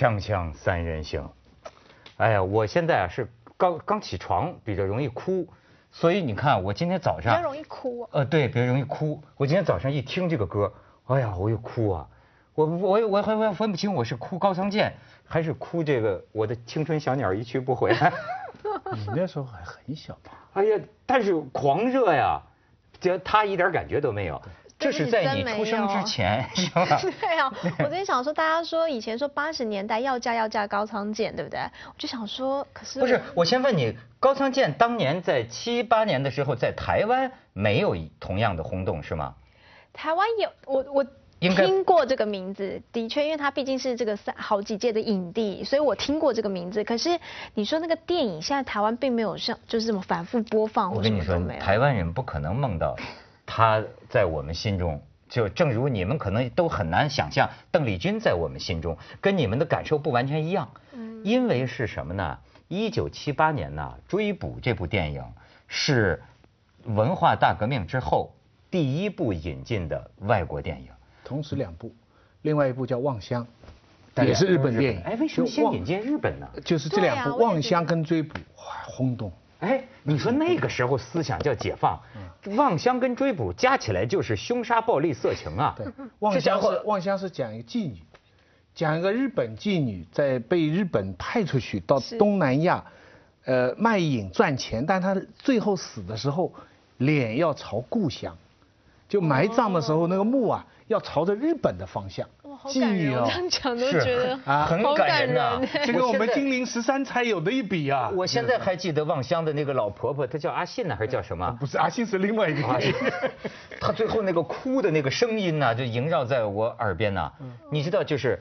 锵锵三人行，哎呀，我现在啊是刚刚起床，比较容易哭，所以你看我今天早上比较容易哭。呃，对，比较容易哭。我今天早上一听这个歌，哎呀，我又哭啊！我我我还我分不清我是哭高仓健，还是哭这个我的青春小鸟一去不回来。你那时候还很小吧？哎呀，但是狂热呀，这他一点感觉都没有。这是在你出生之前，是吧？对啊，我昨天想说，大家说以前说八十年代要嫁要嫁高仓健，对不对？我就想说，可是不是？我先问你，高仓健当年在七八年的时候，在台湾没有同样的轰动，是吗？台湾有，我我听过这个名字，的确，因为他毕竟是这个三好几届的影帝，所以我听过这个名字。可是你说那个电影，现在台湾并没有像就是这么反复播放，我跟你说，台湾人不可能梦到。他在我们心中，就正如你们可能都很难想象，邓丽君在我们心中跟你们的感受不完全一样。嗯，因为是什么呢？一九七八年呢，《追捕》这部电影是文化大革命之后第一部引进的外国电影。同时两部，另外一部叫《望乡》，也是日本电影。哎，为什么先引进日本呢？就是这两部《望乡》跟《追捕》轰动。哎，你说那个时候思想叫解放，望乡跟追捕加起来就是凶杀、暴力、色情啊。对，望乡是望乡是讲一个妓女，讲一个日本妓女在被日本派出去到东南亚，呃卖淫赚钱，但她最后死的时候脸要朝故乡，就埋葬的时候那个墓啊要朝着日本的方向。妓女哦，这样讲都觉得啊很感人呐。这个我们金陵十三钗有的一比啊。我现在还记得望乡的那个老婆婆，她叫阿信呢，还是叫什么？不是阿信，是另外一个 阿信。她最后那个哭的那个声音呢，就萦绕在我耳边呐。你知道，就是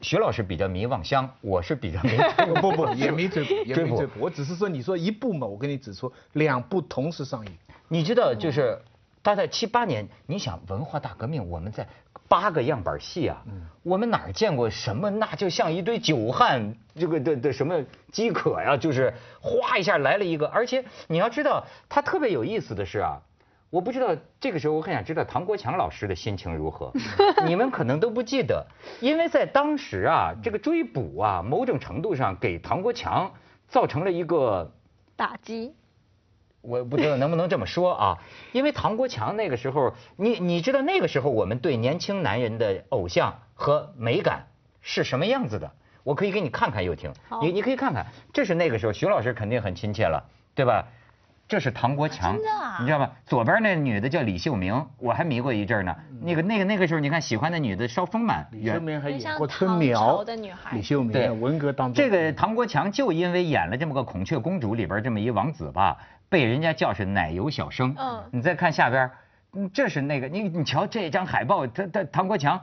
徐老师比较迷望乡，我是比较迷 不不 也迷追捕，也迷追捕。我只是说，你说一部嘛，我跟你指出两部同时上映。你知道，就是他在七八年，你想文化大革命，我们在。八个样板戏啊，我们哪见过什么？那就像一堆酒汉，这个的的什么饥渴呀，就是哗一下来了一个。而且你要知道，他特别有意思的是啊，我不知道这个时候我很想知道唐国强老师的心情如何。你们可能都不记得，因为在当时啊，这个追捕啊，某种程度上给唐国强造成了一个打击。我不知道能不能这么说啊，因为唐国强那个时候，你你知道那个时候我们对年轻男人的偶像和美感是什么样子的？我可以给你看看，又听，你你可以看看，这是那个时候，徐老师肯定很亲切了，对吧？这是唐国强，你知道吧？左边那女的叫李秀明，我还迷过一阵呢。那个那个那个时候，你看喜欢的女的稍丰满，李秀明还演过春苗的女孩。李秀明对文革当中，这个唐国强就因为演了这么个孔雀公主里边这么一王子吧。被人家叫是奶油小生，嗯，你再看下边，嗯，这是那个你你瞧这张海报，他他唐国强，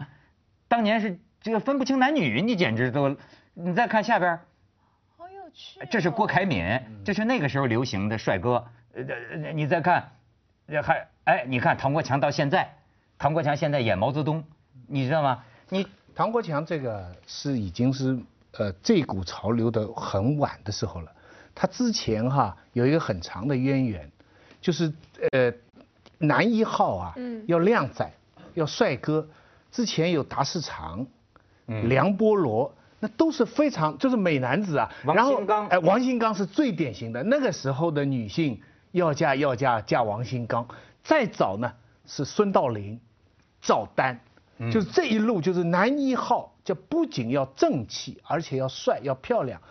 当年是这个分不清男女，你简直都，你再看下边，好有趣，这是郭凯敏，这是那个时候流行的帅哥，呃，你再看，还哎，你看唐国强到现在，唐国强现在演毛泽东，你知道吗？你唐国强这个是已经是呃这股潮流的很晚的时候了。他之前哈有一个很长的渊源，就是呃男一号啊，要靓仔，要帅哥，之前有达世长，梁波罗，那都是非常就是美男子啊。王新刚，哎，王新刚是最典型的。那个时候的女性要嫁要嫁嫁王新刚，再早呢是孙道临、赵丹，就是这一路就是男一号，就不仅要正气，而且要帅要漂亮。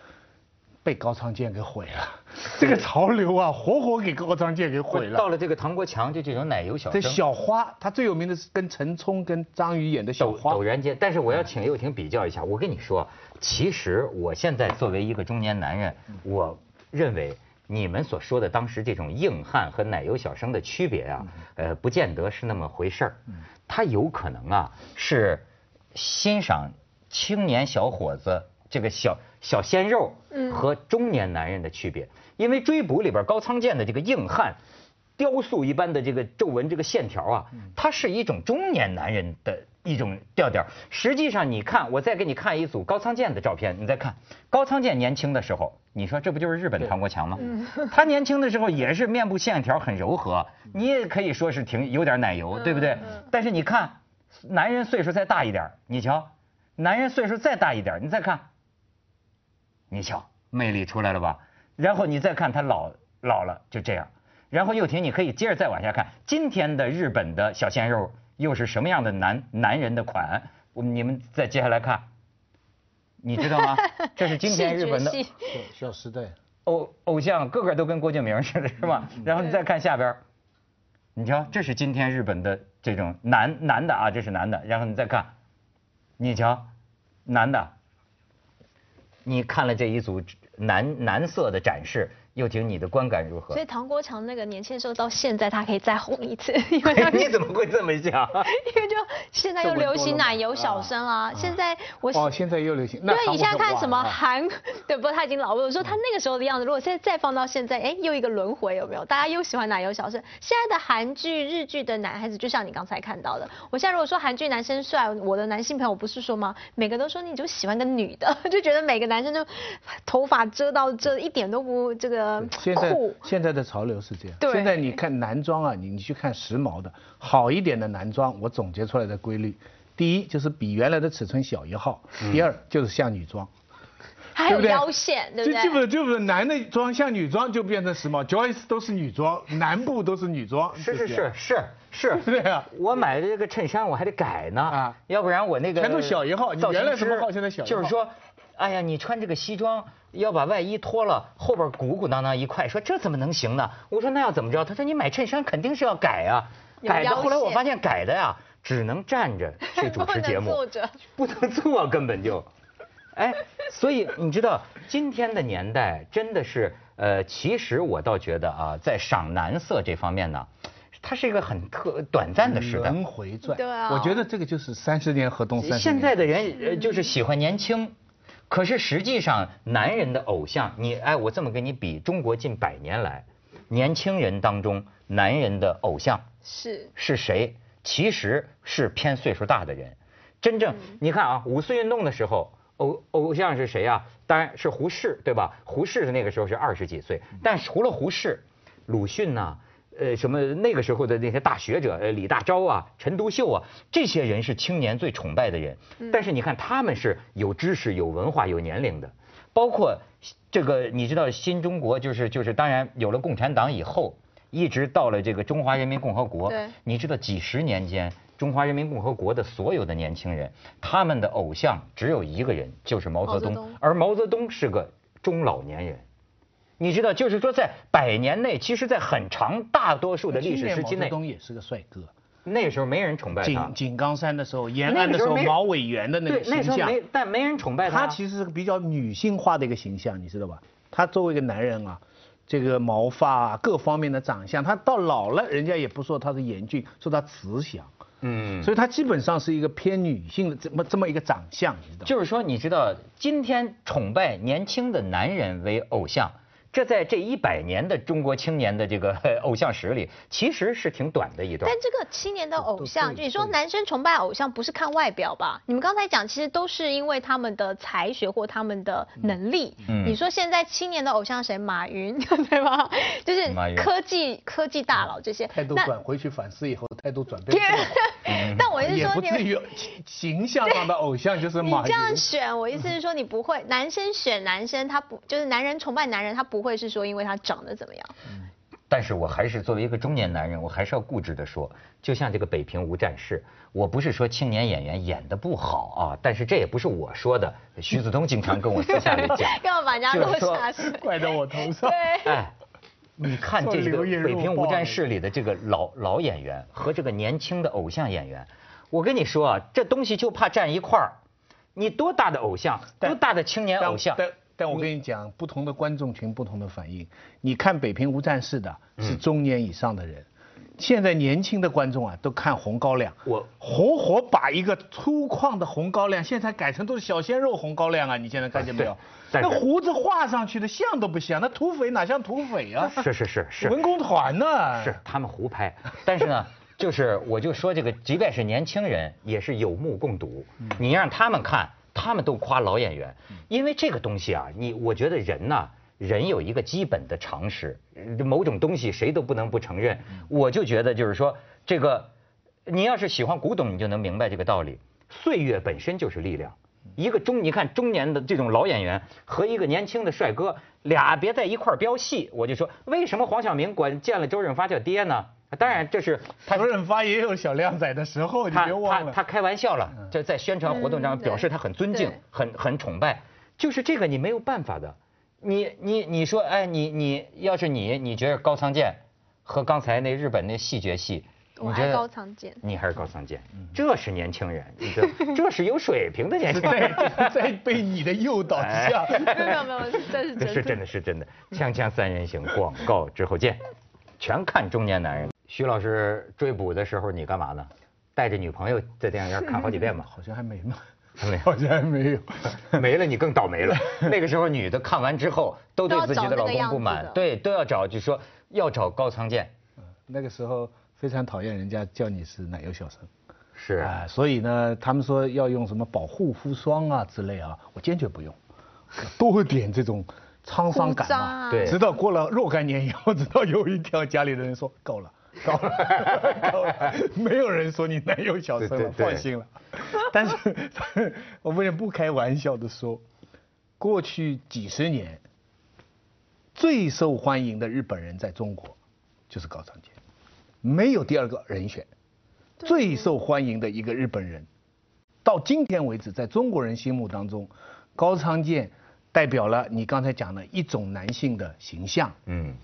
被高仓健给毁了，这个潮流啊，活活给高仓健给毁了。到了这个唐国强，就这种奶油小生。这小花，他最有名的是跟陈冲、跟张宇演的小花。陡然间，但是我要请又廷比较一下。我跟你说，其实我现在作为一个中年男人，我认为你们所说的当时这种硬汉和奶油小生的区别啊，呃，不见得是那么回事儿。他有可能啊，是欣赏青年小伙子这个小。小鲜肉和中年男人的区别，因为追捕里边高仓健的这个硬汉，雕塑一般的这个皱纹这个线条啊，它是一种中年男人的一种调调。实际上，你看，我再给你看一组高仓健的照片，你再看高仓健年轻的时候，你说这不就是日本唐国强吗？他年轻的时候也是面部线条很柔和，你也可以说是挺有点奶油，对不对？但是你看，男人岁数再大一点，你瞧。男人岁数再大一点，你再看，你瞧魅力出来了吧？然后你再看他老老了就这样，然后又婷，你可以接着再往下看，今天的日本的小鲜肉又是什么样的男男人的款？我们你们再接下来看，你知道吗？这是今天日本的小时代偶偶像，个个都跟郭敬明似的，是吧？然后你再看下边，你瞧，这是今天日本的这种男男的啊，这是男的，然后你再看。你瞧，男的，你看了这一组男男色的展示。又婷，你的观感如何？所以唐国强那个年轻的时候到现在，他可以再红一次因为。你怎么会这么想？因为就现在又流行奶油小生啊，现在我哦，现在又流行。因为，你现在看什么韩？对，不过他已经老了。我说他那个时候的样子，如果现在再放到现在，哎，又一个轮回有没有？大家又喜欢奶油小生。现在的韩剧、日剧的男孩子，就像你刚才看到的，我现在如果说韩剧男生帅，我的男性朋友不是说吗？每个都说你就喜欢个女的，就觉得每个男生就头发遮到这一点都不这个。现在现在的潮流是这样。现在你看男装啊，你你去看时髦的好一点的男装，我总结出来的规律，第一就是比原来的尺寸小一号，第二就是像女装，还有腰线，对不对？就基本就是男的装像女装就变成时髦，Joyce 都是女装，南部都是女装。是是是是是。对啊，我买的这个衬衫我还得改呢啊，要不然我那个全都小一号，你原来什么号现在小一号？就是说，哎呀，你穿这个西装。要把外衣脱了，后边鼓鼓囊囊一块，说这怎么能行呢？我说那要怎么着？他说你买衬衫肯定是要改啊，改的。后来我发现改的呀，只能站着去主持节目，不能坐着，不能坐，根本就。哎，所以你知道今天的年代真的是，呃，其实我倒觉得啊，在赏男色这方面呢，它是一个很特短暂的时代。轮回转。对啊。我觉得这个就是三十年河东三十年。现在的人就是喜欢年轻。可是实际上，男人的偶像，你哎，我这么跟你比，中国近百年来，年轻人当中，男人的偶像是是谁？其实是偏岁数大的人。真正你看啊，五四运动的时候，偶偶像是谁啊？当然是胡适，对吧？胡适的那个时候是二十几岁，但除了胡适，鲁迅呐。呃，什么那个时候的那些大学者，呃，李大钊啊，陈独秀啊，这些人是青年最崇拜的人。但是你看，他们是有知识、有文化、有年龄的。包括这个，你知道，新中国就是就是，当然有了共产党以后，一直到了这个中华人民共和国。你知道，几十年间，中华人民共和国的所有的年轻人，他们的偶像只有一个人，就是毛泽东。而毛泽东是个中老年人。你知道，就是说，在百年内，其实，在很长大多数的历史时期内，毛泽东也是个帅哥。那个时候没人崇拜他。井井冈山的时候，延安的时候，毛委员的那个形象，没但没人崇拜他。他其实是个比较女性化的一个形象，你知道吧？他作为一个男人啊，这个毛发各方面的长相，他到老了，人家也不说他是严峻，说他慈祥。嗯。所以他基本上是一个偏女性的这么这么一个长相，你知道。就是说，你知道，今天崇拜年轻的男人为偶像。这在这一百年的中国青年的这个 偶像史里，其实是挺短的一段。但这个青年的偶像，你说男生崇拜偶像不是看外表吧？你们刚才讲，其实都是因为他们的才学或他们的能力。嗯。你说现在青年的偶像谁？马云 对吧？就是科技科技大佬这些。态度转回去反思以后，态度转变。但我意思是说，你不至于形象上的偶像就是马云。你这样选，我意思是说，你不会男生选男生，他不就是男人崇拜男人，他不。会是说因为他长得怎么样？嗯，但是我还是作为一个中年男人，我还是要固执的说，就像这个《北平无战事》，我不是说青年演员演的不好啊，但是这也不是我说的，徐子东经常跟我私下里讲，要把人家落下怪到我头上。对，哎，你看这个《北平无战事》里的这个老老演员和这个年轻的偶像演员，我跟你说啊，这东西就怕站一块儿，你多大的偶像，多大的青年偶像。但我跟你讲，不同的观众群不同的反应。你看《北平无战事》的是中年以上的人，现在年轻的观众啊都看红高粱。我活活把一个粗犷的红高粱，现在改成都是小鲜肉红高粱啊！你现在看见没有？那胡子画上去的像都不像，那土匪哪像土匪啊？是是是是。文工团呢？是他们胡拍，但是呢，就是我就说这个，即便是年轻人，也是有目共睹。你让他们看。他们都夸老演员，因为这个东西啊，你我觉得人呐，人有一个基本的常识，某种东西谁都不能不承认。我就觉得就是说，这个你要是喜欢古董，你就能明白这个道理。岁月本身就是力量，一个中你看中年的这种老演员和一个年轻的帅哥，俩别在一块儿飙戏，我就说为什么黄晓明管见了周润发叫爹呢？当然这是周润发也有小靓仔的时候，你别忘了。他他开玩笑了，这在宣传活动上表示他很尊敬，很很崇拜，就是这个你没有办法的。你你你说哎你你要是你你觉得高仓健和刚才那日本那戏谑戏。我还是高仓健，你还是高仓健，这是年轻人，你知道，这是有水平的年轻人，在被你的诱导之下，没有没有，这是真的，是真的是真的。锵锵三人行，广告之后见，全看中年男人。徐老师追捕的时候你干嘛呢？带着女朋友在电影院看好几遍吧？好像还没呢，好像没有，没了你更倒霉了。那个时候女的看完之后都对自己的老公不满，对，都要找，就说要找高仓健。那个时候。非常讨厌人家叫你是奶油小生，是啊，所以呢，他们说要用什么保护肤霜啊之类啊，我坚决不用，多点这种沧桑感嘛。对，直到过了若干年以后，直到有一条家里的人说够了，够了，够了，没有人说你奶油小生了，放心了。但是，我们也不开玩笑的说，过去几十年最受欢迎的日本人在中国就是高仓健。没有第二个人选，最受欢迎的一个日本人，到今天为止，在中国人心目当中，高仓健代表了你刚才讲的一种男性的形象，嗯，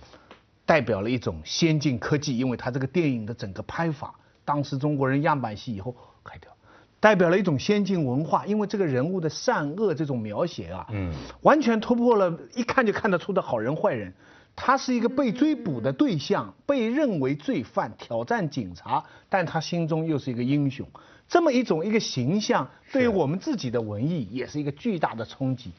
代表了一种先进科技，因为他这个电影的整个拍法，当时中国人样板戏以后开掉，代表了一种先进文化，因为这个人物的善恶这种描写啊，嗯，完全突破了一看就看得出的好人坏人。他是一个被追捕的对象，被认为罪犯，挑战警察，但他心中又是一个英雄。这么一种一个形象，对于我们自己的文艺也是一个巨大的冲击。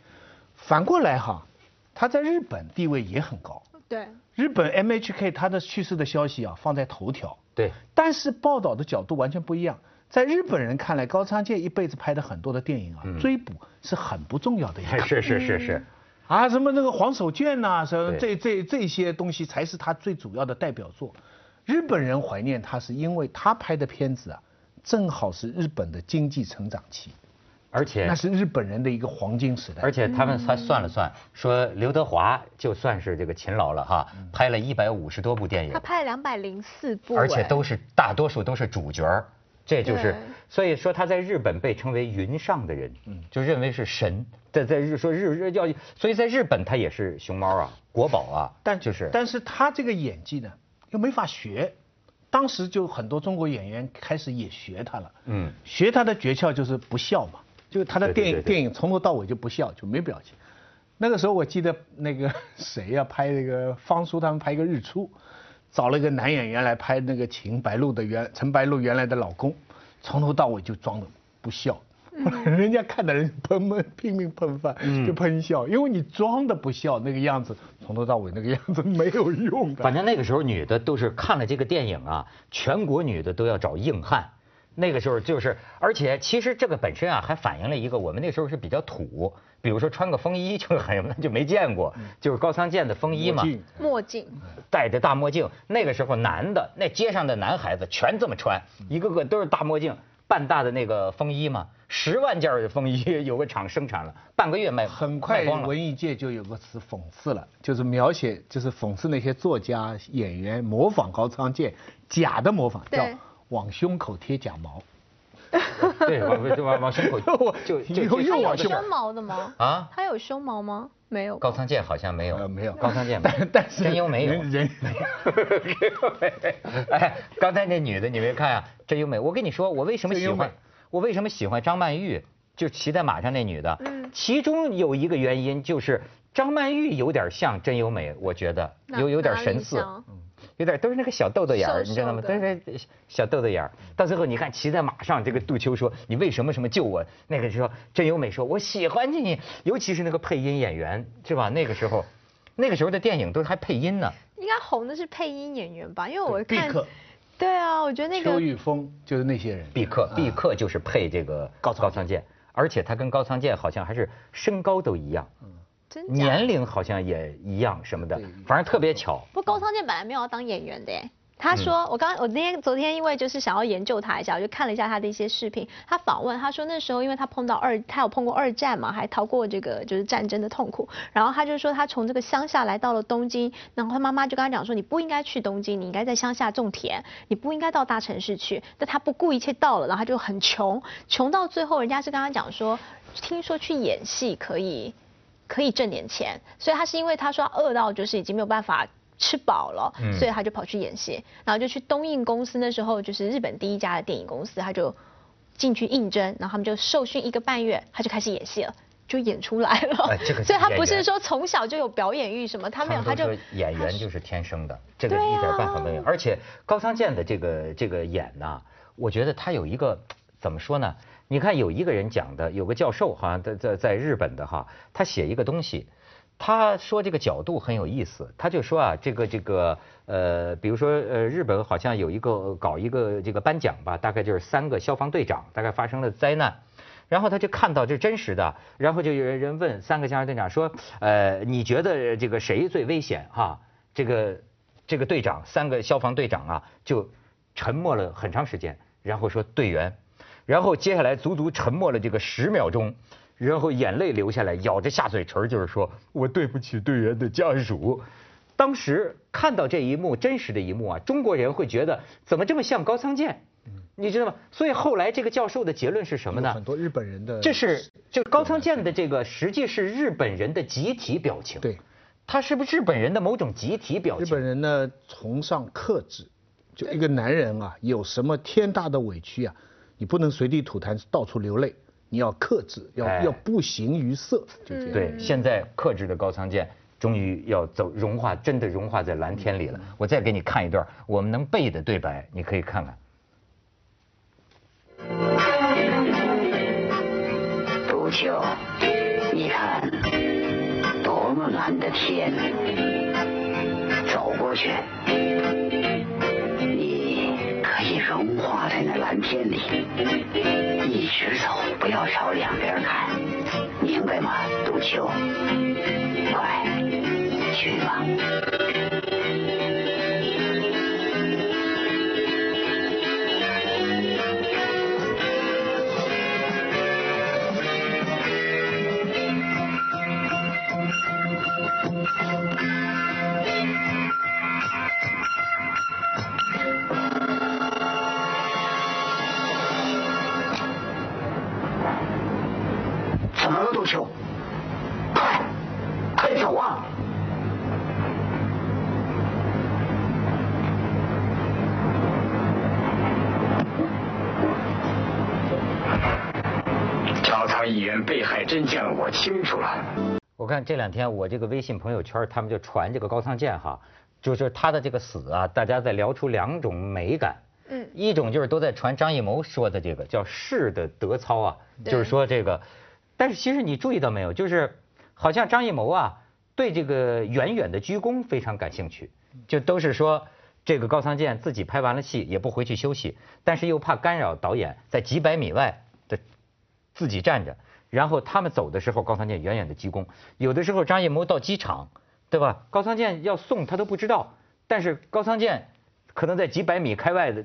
反过来哈，他在日本地位也很高。对。日本 MHK 他的去世的消息啊放在头条。对。但是报道的角度完全不一样。在日本人看来，高仓健一辈子拍的很多的电影啊，追捕是很不重要的一个。是是是是。啊，什么那个黄手绢呐，什么这这这些东西才是他最主要的代表作。日本人怀念他，是因为他拍的片子啊，正好是日本的经济成长期，而且那是日本人的一个黄金时代。而且他们还算了算，说刘德华就算是这个勤劳了哈，拍了一百五十多部电影，他拍了两百零四部，而且都是大多数都是主角儿。这就是，所以说他在日本被称为云上的人，就认为是神。在在日说日日要，所以在日本他也是熊猫啊，国宝啊。但就是，但是他这个演技呢，又没法学。当时就很多中国演员开始也学他了。嗯。学他的诀窍就是不笑嘛，就他的电影电影从头到尾就不笑，就没表情。那个时候我记得那个谁呀，拍那个方叔他们拍一个日出。找了一个男演员来拍那个秦白露的原陈白露原来的老公，从头到尾就装的不笑，人家看的人喷喷拼命喷饭就喷笑，因为你装的不笑那个样子，从头到尾那个样子没有用的。反正那个时候女的都是看了这个电影啊，全国女的都要找硬汉。那个时候就是，而且其实这个本身啊，还反映了一个我们那时候是比较土，比如说穿个风衣就很 什么就没见过，就是高仓健的风衣嘛，墨镜，戴着大墨镜。那个时候男的，那街上的男孩子全这么穿，一个个都是大墨镜，半大的那个风衣嘛，十万件的风衣 有个厂生产了，半个月卖很快文艺界就有个词讽刺了，就是描写就是讽刺那些作家演员模仿高仓健，假的模仿叫。往胸口贴假毛，对，往往往胸口 就就就他有胸毛的吗？啊，他有胸毛吗？没有。高仓健好像没有，没有。高仓健，但但是真优美有。人没有。哎，刚才那女的你没看啊？真优美，我跟你说，我为什么喜欢？我为什么喜欢张曼玉？就骑在马上那女的，嗯，其中有一个原因就是张曼玉有点像真优美，我觉得有有点神似。有点都是那个小豆豆眼儿，你知道吗？都是小豆豆眼儿。到最后你看骑在马上，这个杜秋说：“你为什么什么救我？”那个时候真优美说：“我喜欢你。”尤其是那个配音演员，是吧？那个时候，那个时候的电影都是还配音呢。应该红的是配音演员吧？因为我看，对啊，我觉得那个邱玉峰就是那些人。毕克，毕克就是配这个高高仓健，而且他跟高仓健好像还是身高都一样。年龄好像也一样什么的，反正特别巧。不，高仓健本来没有要当演员的，他说，我刚我那天昨天因为就是想要研究他一下，我就看了一下他的一些视频。他访问他说那时候因为他碰到二，他有碰过二战嘛，还逃过这个就是战争的痛苦。然后他就说他从这个乡下来到了东京，然后他妈妈就跟他讲说你不应该去东京，你应该在乡下种田，你不应该到大城市去。但他不顾一切到了，然后他就很穷，穷到最后人家是跟他讲说，听说去演戏可以可以挣点钱，所以他是因为他说饿到就是已经没有办法。吃饱了，所以他就跑去演戏，然后就去东映公司，那时候就是日本第一家的电影公司，他就进去应征，然后他们就受训一个半月，他就开始演戏了，就演出来了。所以他不是说从小就有表演欲什么，他没有，他就演员就是天生的，这个一点办法没有。而且高仓健的这个这个演呢，我觉得他有一个怎么说呢？你看有一个人讲的，有个教授好像在在在日本的哈，他写一个东西。他说这个角度很有意思，他就说啊，这个这个呃，比如说呃，日本好像有一个搞一个这个颁奖吧，大概就是三个消防队长，大概发生了灾难，然后他就看到这真实的，然后就有人问三个消防队长说，呃，你觉得这个谁最危险哈？这个这个队长，三个消防队长啊，就沉默了很长时间，然后说队员，然后接下来足足沉默了这个十秒钟。然后眼泪流下来，咬着下嘴唇，就是说我对不起队员的家属。当时看到这一幕，真实的一幕啊，中国人会觉得怎么这么像高仓健？你知道吗？所以后来这个教授的结论是什么呢？很多日本人的这是就高仓健的这个实际是日本人的集体表情。对，他是不是日本人的某种集体表情？日本人呢崇尚克制，就一个男人啊，有什么天大的委屈啊，你不能随地吐痰，到处流泪。你要克制，要要不形于色，就这样。对，现在克制的高仓健终于要走融化，真的融化在蓝天里了。我再给你看一段我们能背的对白，你可以看看。杜秋，你看，多么蓝的天，走过去。融化在那蓝天里，一直走，不要朝两边看，明白吗，杜秋？快，去吧。真相我清楚了。我看这两天我这个微信朋友圈，他们就传这个高仓健哈，就是他的这个死啊，大家在聊出两种美感。嗯。一种就是都在传张艺谋说的这个叫士的德操啊，就是说这个，但是其实你注意到没有，就是好像张艺谋啊对这个远远的鞠躬非常感兴趣，就都是说这个高仓健自己拍完了戏也不回去休息，但是又怕干扰导演，在几百米外的自己站着。然后他们走的时候，高仓健远远的鞠躬。有的时候张艺谋到机场，对吧？高仓健要送他都不知道，但是高仓健可能在几百米开外的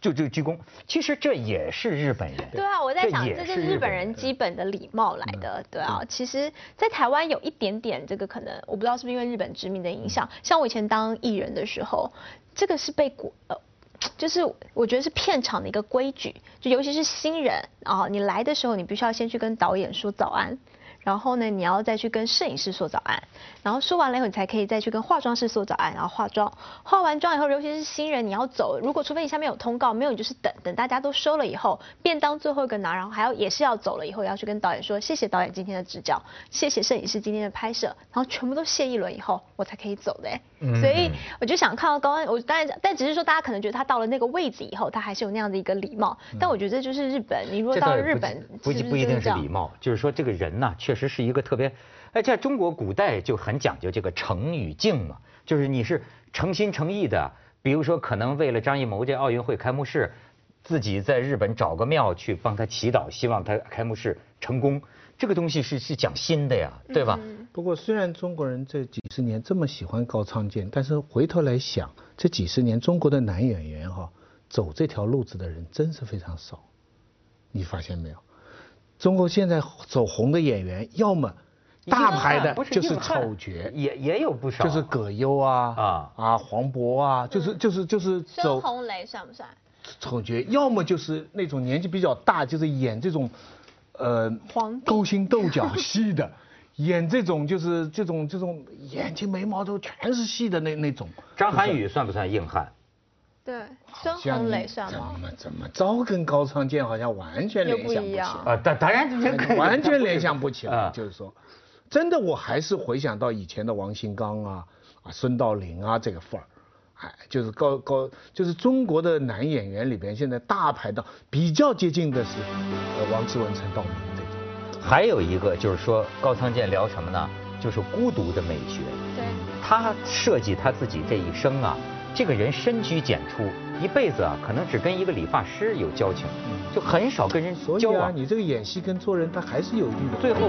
就就鞠躬。其实这也是日本人。对啊，我在想，这是日本人基本的礼貌来的。对啊，其实，在台湾有一点点这个可能，我不知道是不是因为日本殖民的影响。像我以前当艺人的时候，这个是被国呃。就是我觉得是片场的一个规矩，就尤其是新人啊，你来的时候你必须要先去跟导演说早安。然后呢，你要再去跟摄影师说早安，然后说完了以后，你才可以再去跟化妆师说早安，然后化妆。化完妆以后，尤其是新人，你要走，如果除非你下面有通告，没有你就是等等大家都收了以后，便当最后一个拿，然后还要也是要走了以后，要去跟导演说谢谢导演今天的指教，谢谢摄影师今天的拍摄，然后全部都谢一轮以后，我才可以走的。所以我就想看到高安，我当然，但只是说大家可能觉得他到了那个位置以后，他还是有那样的一个礼貌。但我觉得这就是日本，你如果到了日本，不不一定是礼貌，就是说这个人呢，确。实是一个特别，哎，在中国古代就很讲究这个诚与敬嘛，就是你是诚心诚意的，比如说可能为了张艺谋这奥运会开幕式，自己在日本找个庙去帮他祈祷，希望他开幕式成功，这个东西是是讲心的呀，对吧？不过虽然中国人这几十年这么喜欢高仓健，但是回头来想，这几十年中国的男演员哈，走这条路子的人真是非常少。你发现没有？中国现在走红的演员，要么大牌的就是丑角，也也有不少，就是葛优啊啊啊黄渤啊，就是就是就是走。孙红雷算不算？丑角，要么就是那种年纪比较大，就是演这种，呃，勾心斗角戏的，演这种就是这种这种眼睛眉毛都全是戏的那那种。张涵予算不算硬汉？对，孙红雷算吗？怎么怎么着跟高仓健好像完全联想不起啊？当当然 完全联想不起来。就是说，真的我还是回想到以前的王新刚啊啊孙道临啊这个范儿。哎，就是高高，就是中国的男演员里边，现在大牌的比较接近的是，呃，王志文、陈道明这种。还有一个就是说，高仓健聊什么呢？就是孤独的美学。对。他设计他自己这一生啊，这个人深居简出，一辈子啊，可能只跟一个理发师有交情，就很少跟人交往。你这个演戏跟做人，他还是有一定的。最后。